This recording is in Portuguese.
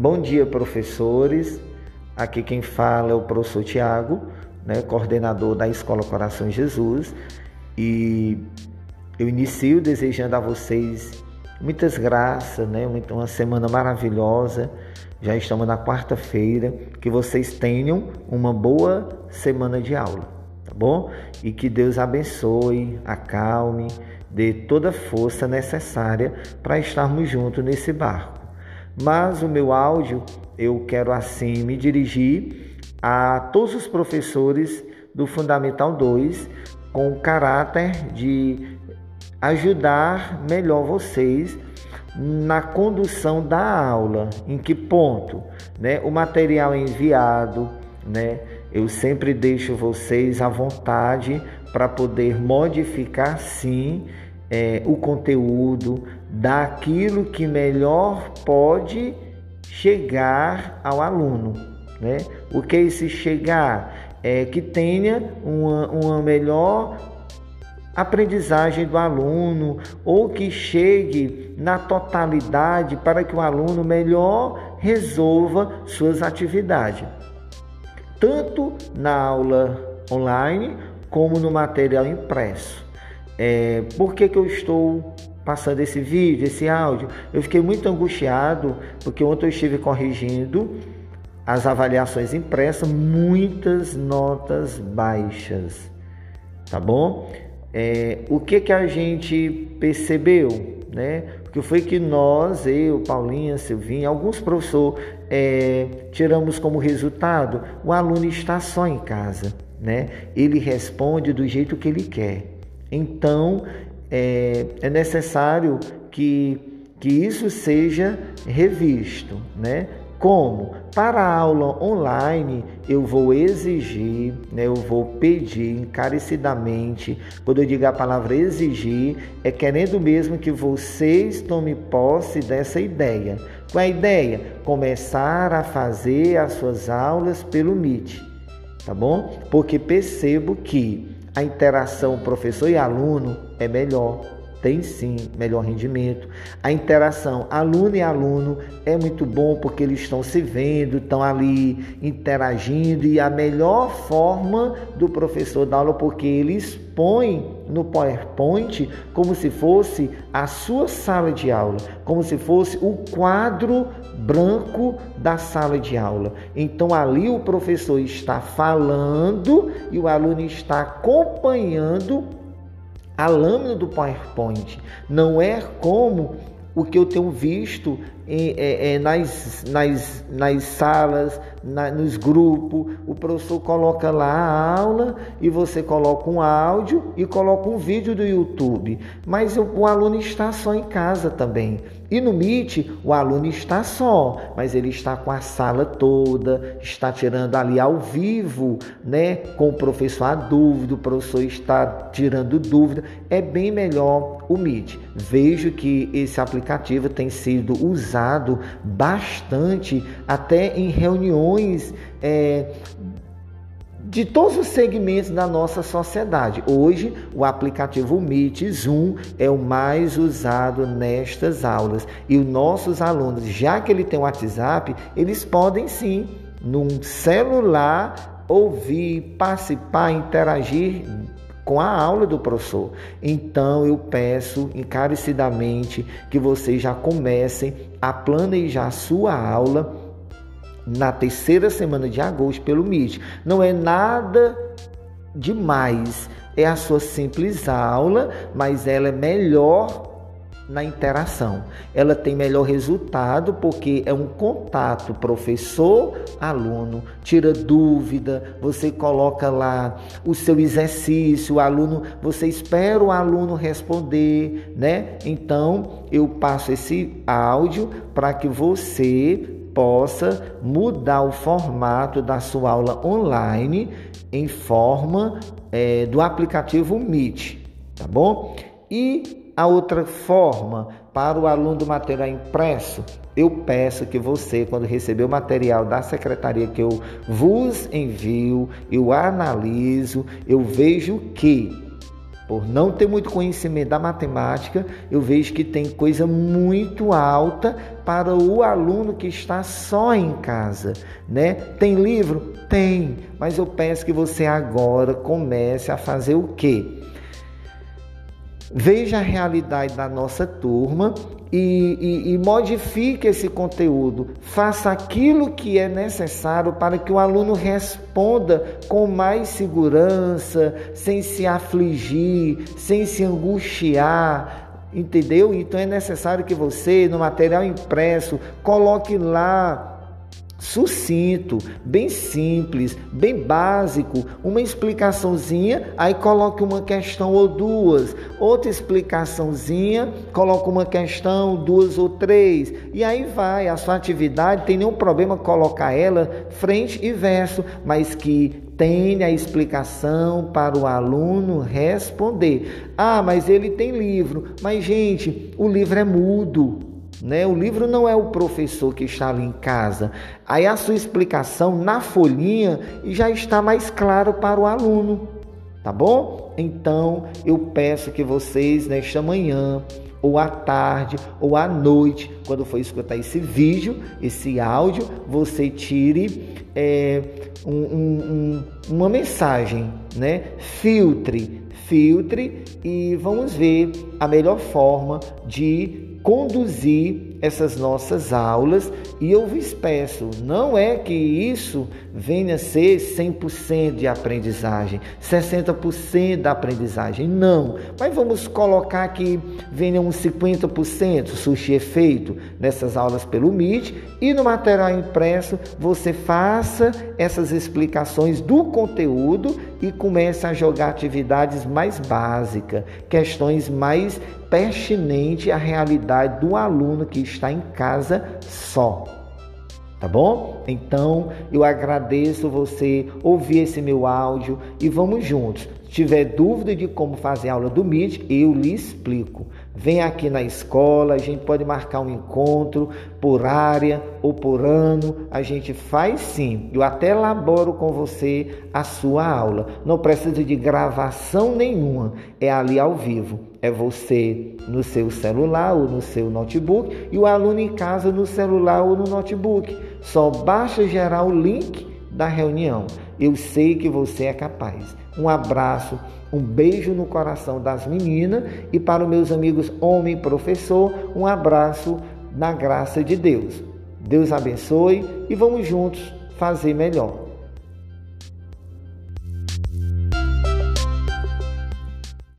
Bom dia, professores. Aqui quem fala é o professor Tiago, né, coordenador da Escola Coração Jesus. E eu inicio desejando a vocês muitas graças, né, uma semana maravilhosa. Já estamos na quarta-feira. Que vocês tenham uma boa semana de aula, tá bom? E que Deus abençoe, acalme, dê toda a força necessária para estarmos juntos nesse barco. Mas o meu áudio eu quero assim me dirigir a todos os professores do Fundamental 2 com o caráter de ajudar melhor vocês na condução da aula. Em que ponto? Né? O material é enviado, né? Eu sempre deixo vocês à vontade para poder modificar sim é, o conteúdo daquilo que melhor pode chegar ao aluno. Né? O que é esse chegar? É que tenha uma, uma melhor aprendizagem do aluno ou que chegue na totalidade para que o aluno melhor resolva suas atividades, tanto na aula online como no material impresso. É, por que, que eu estou passando esse vídeo, esse áudio? Eu fiquei muito angustiado porque ontem eu estive corrigindo as avaliações impressas, muitas notas baixas, tá bom? É, o que que a gente percebeu, né? O que foi que nós, eu, Paulinha, Silvinha, alguns professores é, tiramos como resultado? O aluno está só em casa, né? Ele responde do jeito que ele quer. Então, é, é necessário que, que isso seja revisto, né? Como? Para a aula online, eu vou exigir, né, eu vou pedir encarecidamente. Quando eu digo a palavra exigir, é querendo mesmo que vocês tomem posse dessa ideia. Qual é a ideia? Começar a fazer as suas aulas pelo Meet, tá bom? Porque percebo que a interação professor e aluno é melhor, tem sim melhor rendimento. A interação aluno e aluno é muito bom porque eles estão se vendo, estão ali interagindo e a melhor forma do professor dar aula porque ele expõe no PowerPoint como se fosse a sua sala de aula, como se fosse o quadro branco da sala de aula. Então ali o professor está falando e o aluno está acompanhando a lâmina do PowerPoint. Não é como o que eu tenho visto em, é, é, nas, nas, nas salas, na, nos grupos. O professor coloca lá a aula e você coloca um áudio e coloca um vídeo do YouTube. Mas o, o aluno está só em casa também. E no Meet, o aluno está só, mas ele está com a sala toda, está tirando ali ao vivo, né? Com o professor a dúvida, o professor está tirando dúvida. É bem melhor o Meet. Vejo que esse aplicativo tem sido usado bastante até em reuniões é, de todos os segmentos da nossa sociedade. Hoje, o aplicativo Meet Zoom é o mais usado nestas aulas. E os nossos alunos, já que ele tem o WhatsApp, eles podem sim, num celular, ouvir, participar, interagir com a aula do professor. Então eu peço encarecidamente que vocês já comecem a planejar sua aula na terceira semana de agosto pelo MIT. Não é nada demais, é a sua simples aula, mas ela é melhor na interação. Ela tem melhor resultado porque é um contato professor-aluno, tira dúvida, você coloca lá o seu exercício, o aluno, você espera o aluno responder, né? Então, eu passo esse áudio para que você possa mudar o formato da sua aula online em forma é, do aplicativo Meet, tá bom? E a outra forma, para o aluno do material impresso, eu peço que você, quando receber o material da secretaria que eu vos envio, eu analiso, eu vejo que por não ter muito conhecimento da matemática, eu vejo que tem coisa muito alta para o aluno que está só em casa, né? Tem livro? Tem, mas eu peço que você agora comece a fazer o quê? Veja a realidade da nossa turma e, e, e, modifique esse conteúdo. Faça aquilo que é necessário para que o aluno responda com mais segurança, sem se afligir, sem se angustiar. Entendeu? Então é necessário que você, no material impresso, coloque lá sucinto, bem simples, bem básico, uma explicaçãozinha, aí coloque uma questão ou duas, outra explicaçãozinha, coloque uma questão, duas ou três, e aí vai, a sua atividade, tem nenhum problema colocar ela frente e verso, mas que tenha a explicação para o aluno responder. Ah, mas ele tem livro. Mas gente, o livro é mudo. Né? O livro não é o professor que está ali em casa. Aí a sua explicação na folhinha já está mais claro para o aluno, tá bom? Então eu peço que vocês nesta manhã ou à tarde ou à noite, quando for escutar esse vídeo, esse áudio, você tire é, um, um, um, uma mensagem, né? Filtre, filtre e vamos ver a melhor forma de conduzir essas nossas aulas e eu vos peço, não é que isso venha a ser 100% de aprendizagem, 60% da aprendizagem, não, mas vamos colocar que venha uns 50% sushi efeito nessas aulas pelo Meet e no material impresso você faça essas explicações do conteúdo e comece a jogar atividades mais básicas, questões mais pertinentes à realidade do aluno que está em casa só. Tá bom? Então eu agradeço você ouvir esse meu áudio e vamos juntos. Se tiver dúvida de como fazer aula do Meet, eu lhe explico. Vem aqui na escola, a gente pode marcar um encontro por área ou por ano, a gente faz sim. Eu até elaboro com você a sua aula. Não precisa de gravação nenhuma, é ali ao vivo. É você no seu celular ou no seu notebook e o aluno em casa no celular ou no notebook. Só basta gerar o link da reunião. Eu sei que você é capaz. Um abraço, um beijo no coração das meninas e para os meus amigos homem professor, um abraço na graça de Deus. Deus abençoe e vamos juntos fazer melhor.